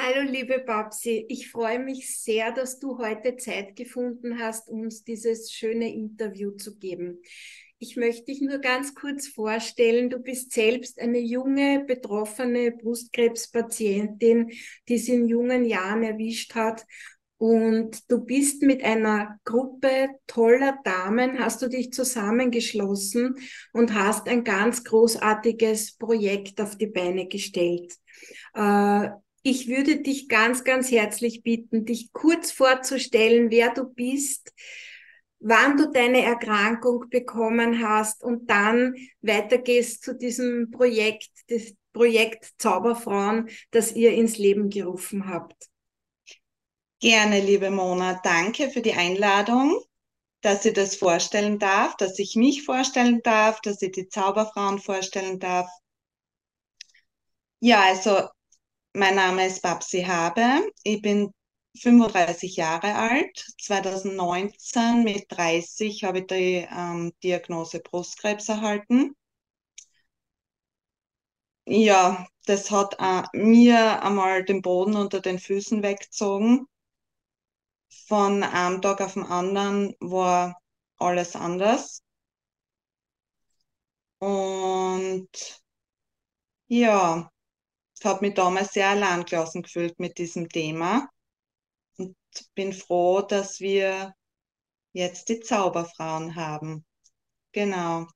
Hallo, liebe Babsi. Ich freue mich sehr, dass du heute Zeit gefunden hast, uns dieses schöne Interview zu geben. Ich möchte dich nur ganz kurz vorstellen. Du bist selbst eine junge, betroffene Brustkrebspatientin, die es in jungen Jahren erwischt hat. Und du bist mit einer Gruppe toller Damen, hast du dich zusammengeschlossen und hast ein ganz großartiges Projekt auf die Beine gestellt. Äh, ich würde dich ganz, ganz herzlich bitten, dich kurz vorzustellen, wer du bist, wann du deine Erkrankung bekommen hast und dann weitergehst zu diesem Projekt, das Projekt Zauberfrauen, das ihr ins Leben gerufen habt. Gerne, liebe Mona. Danke für die Einladung, dass ich das vorstellen darf, dass ich mich vorstellen darf, dass ich die Zauberfrauen vorstellen darf. Ja, also mein Name ist Babsi Habe. Ich bin 35 Jahre alt. 2019 mit 30 habe ich die ähm, Diagnose Brustkrebs erhalten. Ja, das hat äh, mir einmal den Boden unter den Füßen weggezogen. Von einem Tag auf den anderen war alles anders. Und ja, ich habe mich damals sehr allein gelassen gefühlt mit diesem Thema und bin froh, dass wir jetzt die Zauberfrauen haben. Genau.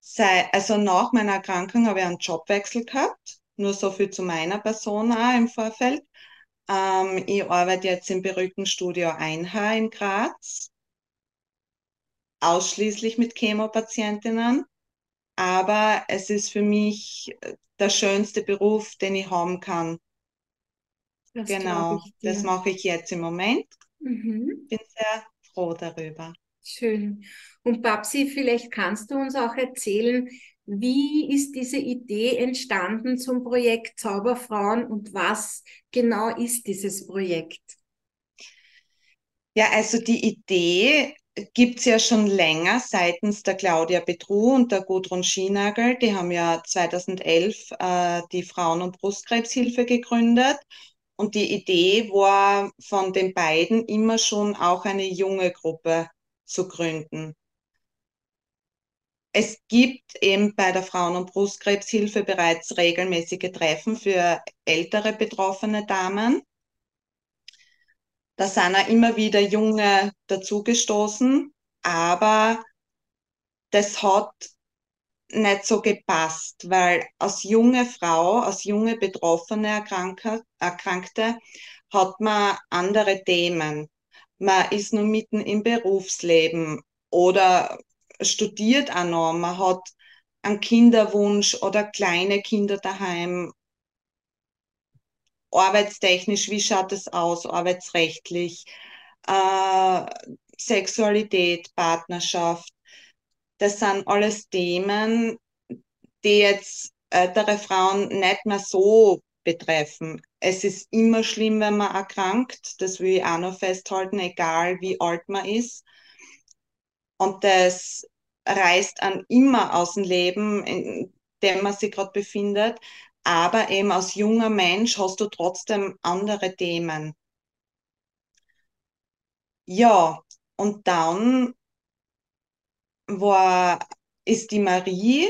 Sei, also nach meiner Erkrankung habe ich einen Jobwechsel gehabt. Nur so viel zu meiner Person auch im Vorfeld. Ähm, ich arbeite jetzt im berühmten Studio 1H in Graz. Ausschließlich mit Chemopatientinnen. Aber es ist für mich der schönste Beruf, den ich haben kann. Das genau, das mache ich jetzt im Moment. Mhm. Bin sehr froh darüber. Schön. Und Babsi, vielleicht kannst du uns auch erzählen, wie ist diese Idee entstanden zum Projekt Zauberfrauen und was genau ist dieses Projekt? Ja, also die Idee gibt es ja schon länger seitens der Claudia Petru und der Gudrun Schienagel. Die haben ja 2011 äh, die Frauen- und Brustkrebshilfe gegründet. Und die Idee war von den beiden immer schon auch eine junge Gruppe zu gründen. Es gibt eben bei der Frauen- und Brustkrebshilfe bereits regelmäßige Treffen für ältere betroffene Damen. Da sind auch immer wieder Junge dazugestoßen, aber das hat nicht so gepasst, weil als junge Frau, als junge betroffene Erkranke, Erkrankte hat man andere Themen. Man ist nur mitten im Berufsleben oder studiert auch noch. Man hat einen Kinderwunsch oder kleine Kinder daheim arbeitstechnisch, wie schaut es aus, arbeitsrechtlich, äh, Sexualität, Partnerschaft. Das sind alles Themen, die jetzt ältere Frauen nicht mehr so betreffen. Es ist immer schlimm, wenn man erkrankt. Das will ich auch noch festhalten, egal wie alt man ist. Und das reißt an immer aus dem Leben, in dem man sich gerade befindet aber eben als junger Mensch hast du trotzdem andere Themen. Ja, und dann war, ist die Marie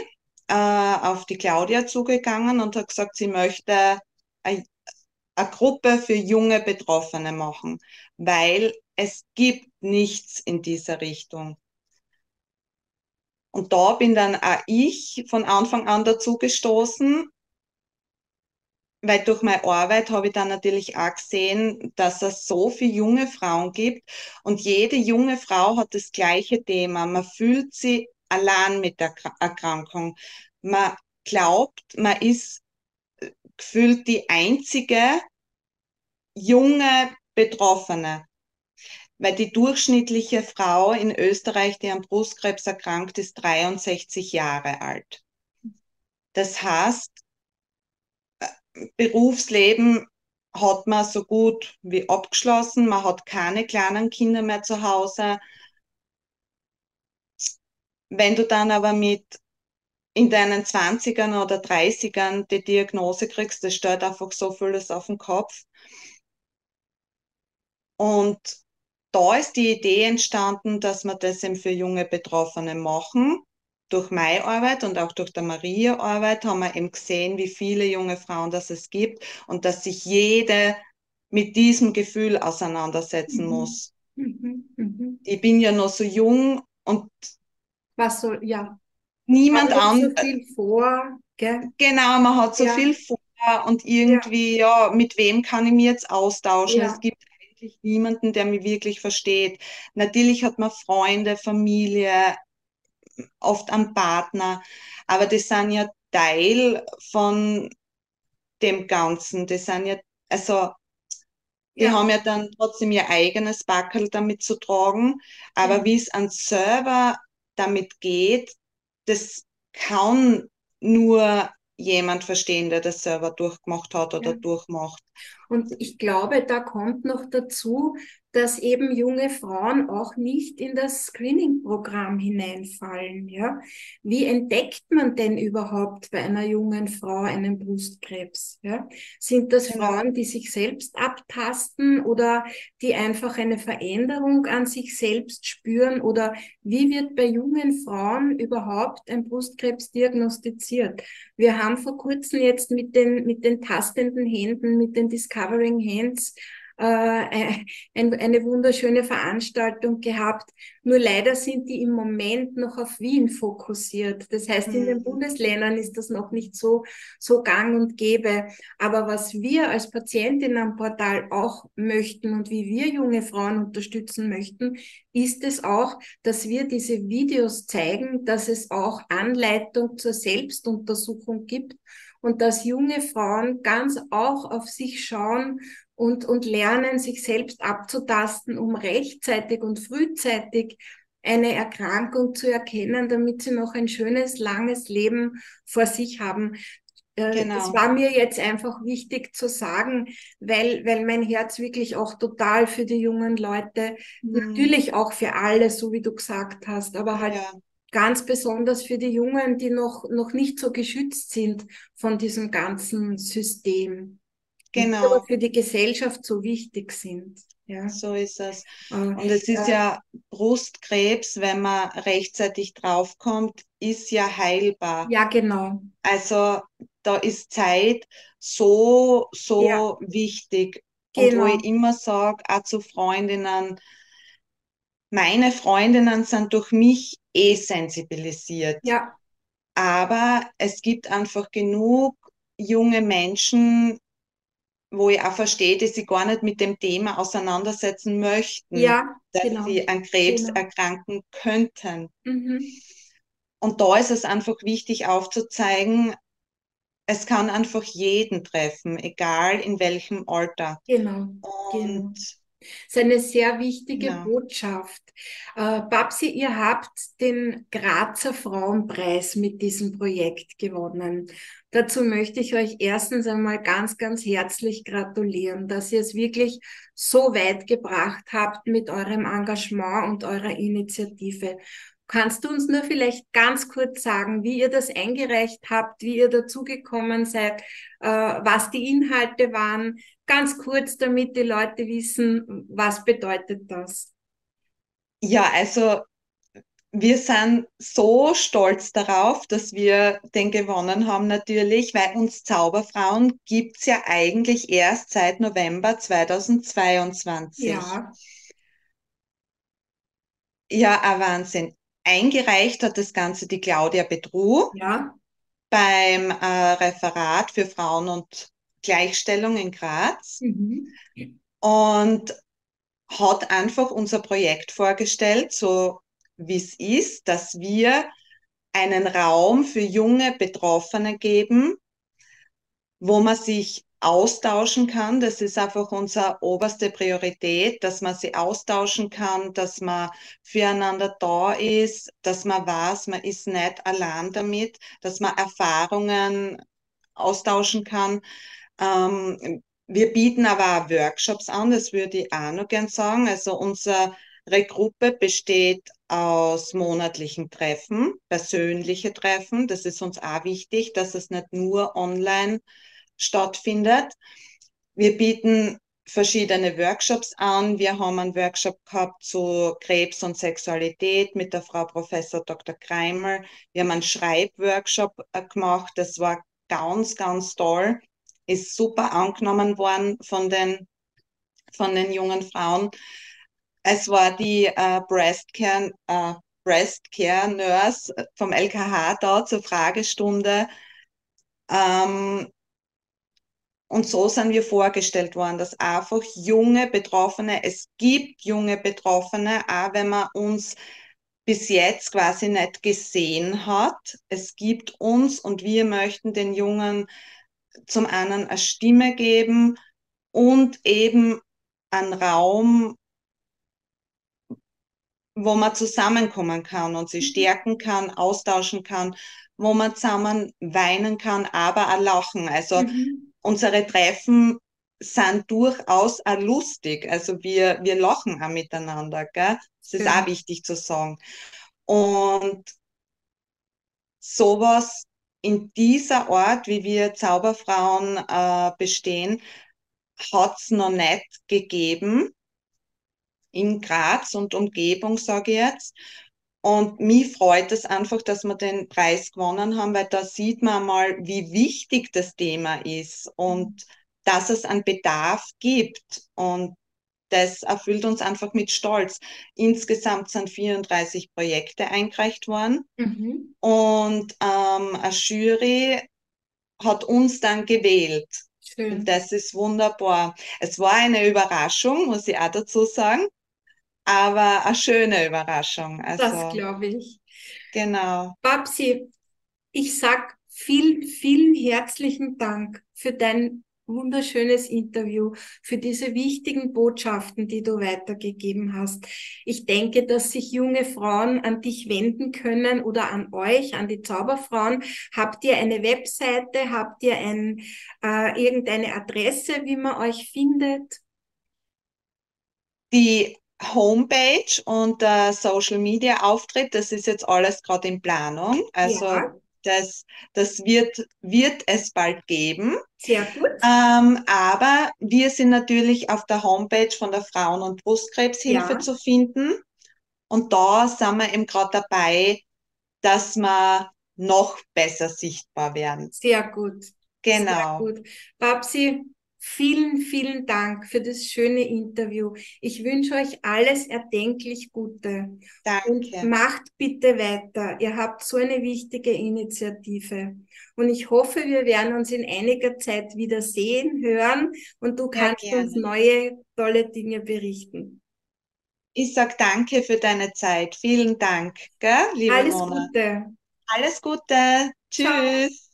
äh, auf die Claudia zugegangen und hat gesagt, sie möchte eine, Gruppe für junge Betroffene machen, weil es gibt nichts in dieser Richtung. Und da bin dann auch ich von Anfang an dazu gestoßen weil durch meine Arbeit habe ich dann natürlich auch gesehen, dass es so viele junge Frauen gibt und jede junge Frau hat das gleiche Thema. Man fühlt sich allein mit der Erkrankung. Man glaubt, man ist äh, gefühlt die einzige junge Betroffene. Weil die durchschnittliche Frau in Österreich, die an Brustkrebs erkrankt ist, 63 Jahre alt. Das heißt, Berufsleben hat man so gut wie abgeschlossen. Man hat keine kleinen Kinder mehr zu Hause. Wenn du dann aber mit in deinen 20ern oder 30ern die Diagnose kriegst, das stellt einfach so vieles auf den Kopf. Und da ist die Idee entstanden, dass wir das eben für junge Betroffene machen. Durch meine Arbeit und auch durch der Maria-Arbeit haben wir eben gesehen, wie viele junge Frauen das es gibt und dass sich jede mit diesem Gefühl auseinandersetzen mhm. muss. Mhm. Mhm. Ich bin ja noch so jung und was soll, ja. Niemand anderes. so viel vor, gell? Genau, man hat so ja. viel vor und irgendwie, ja. ja. mit wem kann ich mich jetzt austauschen? Ja. Es gibt eigentlich niemanden, der mich wirklich versteht. Natürlich hat man Freunde, Familie, oft einen Partner, aber das sind ja Teil von dem Ganzen. Das sind ja, also die ja. haben ja dann trotzdem ihr eigenes Backel damit zu tragen. Aber ja. wie es an Server damit geht, das kann nur jemand verstehen, der das selber durchgemacht hat oder ja. durchmacht. Und ich glaube, da kommt noch dazu, dass eben junge Frauen auch nicht in das Screening-Programm hineinfallen. Ja? Wie entdeckt man denn überhaupt bei einer jungen Frau einen Brustkrebs? Ja? Sind das genau. Frauen, die sich selbst abtasten oder die einfach eine Veränderung an sich selbst spüren? Oder wie wird bei jungen Frauen überhaupt ein Brustkrebs diagnostiziert? Wir haben vor kurzem jetzt mit den, mit den tastenden Händen, mit den Discovering Hands äh, eine wunderschöne Veranstaltung gehabt. Nur leider sind die im Moment noch auf Wien fokussiert. Das heißt, in den mhm. Bundesländern ist das noch nicht so, so gang und gäbe. Aber was wir als Patientinnen am Portal auch möchten und wie wir junge Frauen unterstützen möchten, ist es auch, dass wir diese Videos zeigen, dass es auch Anleitung zur Selbstuntersuchung gibt und dass junge Frauen ganz auch auf sich schauen und, und lernen, sich selbst abzutasten, um rechtzeitig und frühzeitig eine Erkrankung zu erkennen, damit sie noch ein schönes, langes Leben vor sich haben. Äh, genau. Das war mir jetzt einfach wichtig zu sagen, weil, weil mein Herz wirklich auch total für die jungen Leute, mhm. natürlich auch für alle, so wie du gesagt hast, aber halt ja. Ganz besonders für die Jungen, die noch, noch nicht so geschützt sind von diesem ganzen System genau. aber für die Gesellschaft so wichtig sind. Ja. So ist es. Äh, und es ist äh, ja Brustkrebs, wenn man rechtzeitig draufkommt, ist ja heilbar. Ja, genau. Also da ist Zeit so, so ja. wichtig. Genau. Und wo genau. ich immer sage, auch zu Freundinnen, meine Freundinnen sind durch mich eh sensibilisiert. Ja. Aber es gibt einfach genug junge Menschen, wo ich auch verstehe, dass sie gar nicht mit dem Thema auseinandersetzen möchten, ja, dass genau. sie an Krebs genau. erkranken könnten. Mhm. Und da ist es einfach wichtig aufzuzeigen, es kann einfach jeden treffen, egal in welchem Alter. Genau. Und genau. Das ist eine sehr wichtige ja. Botschaft. Äh, Babsi, ihr habt den Grazer Frauenpreis mit diesem Projekt gewonnen. Dazu möchte ich euch erstens einmal ganz, ganz herzlich gratulieren, dass ihr es wirklich so weit gebracht habt mit eurem Engagement und eurer Initiative. Kannst du uns nur vielleicht ganz kurz sagen, wie ihr das eingereicht habt, wie ihr dazugekommen seid, äh, was die Inhalte waren? Ganz kurz, damit die Leute wissen, was bedeutet das? Ja, also wir sind so stolz darauf, dass wir den gewonnen haben natürlich, weil uns Zauberfrauen gibt's ja eigentlich erst seit November 2022. Ja. Ja, ein Wahnsinn. Eingereicht hat das Ganze die Claudia Bedru ja. beim äh, Referat für Frauen und Gleichstellung in Graz. Mhm. Und hat einfach unser Projekt vorgestellt, so wie es ist, dass wir einen Raum für junge Betroffene geben, wo man sich austauschen kann. Das ist einfach unsere oberste Priorität, dass man sie austauschen kann, dass man füreinander da ist, dass man weiß, man ist nicht allein damit, dass man Erfahrungen austauschen kann. Ähm, wir bieten aber auch Workshops an, das würde ich auch noch gern sagen. Also unsere Gruppe besteht aus monatlichen Treffen, persönliche Treffen. Das ist uns auch wichtig, dass es nicht nur online stattfindet. Wir bieten verschiedene Workshops an. Wir haben einen Workshop gehabt zu Krebs und Sexualität mit der Frau Professor Dr. Kreimer. Wir haben einen Schreibworkshop äh, gemacht. Das war ganz, ganz toll. Ist super angenommen worden von den, von den jungen Frauen. Es war die äh, Breast, Care, äh, Breast Care Nurse vom LKH da zur Fragestunde. Ähm, und so sind wir vorgestellt worden, dass einfach junge Betroffene, es gibt junge Betroffene, auch wenn man uns bis jetzt quasi nicht gesehen hat. Es gibt uns und wir möchten den Jungen zum einen eine Stimme geben und eben einen Raum, wo man zusammenkommen kann und sich mhm. stärken kann, austauschen kann, wo man zusammen weinen kann, aber auch lachen. Also mhm. Unsere Treffen sind durchaus auch lustig. Also wir, wir lachen auch miteinander. Gell? Das ist ja. auch wichtig zu sagen. Und sowas in dieser Art, wie wir Zauberfrauen äh, bestehen, hat es noch nicht gegeben in Graz und Umgebung, sage ich jetzt. Und mich freut es einfach, dass wir den Preis gewonnen haben, weil da sieht man mal, wie wichtig das Thema ist und dass es einen Bedarf gibt. Und das erfüllt uns einfach mit Stolz. Insgesamt sind 34 Projekte eingereicht worden mhm. und ähm, eine Jury hat uns dann gewählt. Schön. Und das ist wunderbar. Es war eine Überraschung, muss ich auch dazu sagen aber eine schöne Überraschung. Also, das glaube ich. Genau. Babsi, ich sag vielen, vielen herzlichen Dank für dein wunderschönes Interview, für diese wichtigen Botschaften, die du weitergegeben hast. Ich denke, dass sich junge Frauen an dich wenden können oder an euch, an die Zauberfrauen. Habt ihr eine Webseite? Habt ihr ein, äh, irgendeine Adresse, wie man euch findet? Die Homepage und der Social Media Auftritt, das ist jetzt alles gerade in Planung. Also ja. das, das wird, wird es bald geben. Sehr gut. Ähm, aber wir sind natürlich auf der Homepage von der Frauen- und Brustkrebshilfe ja. zu finden. Und da sind wir eben gerade dabei, dass wir noch besser sichtbar werden. Sehr gut. Genau. Sehr gut. Babsi, Vielen, vielen Dank für das schöne Interview. Ich wünsche euch alles erdenklich Gute. Danke. Und macht bitte weiter. Ihr habt so eine wichtige Initiative. Und ich hoffe, wir werden uns in einiger Zeit wieder sehen, hören und du kannst ja, uns neue, tolle Dinge berichten. Ich sag danke für deine Zeit. Vielen Dank, gell, liebe Alles Mona. Gute. Alles Gute. Tschüss. Ciao.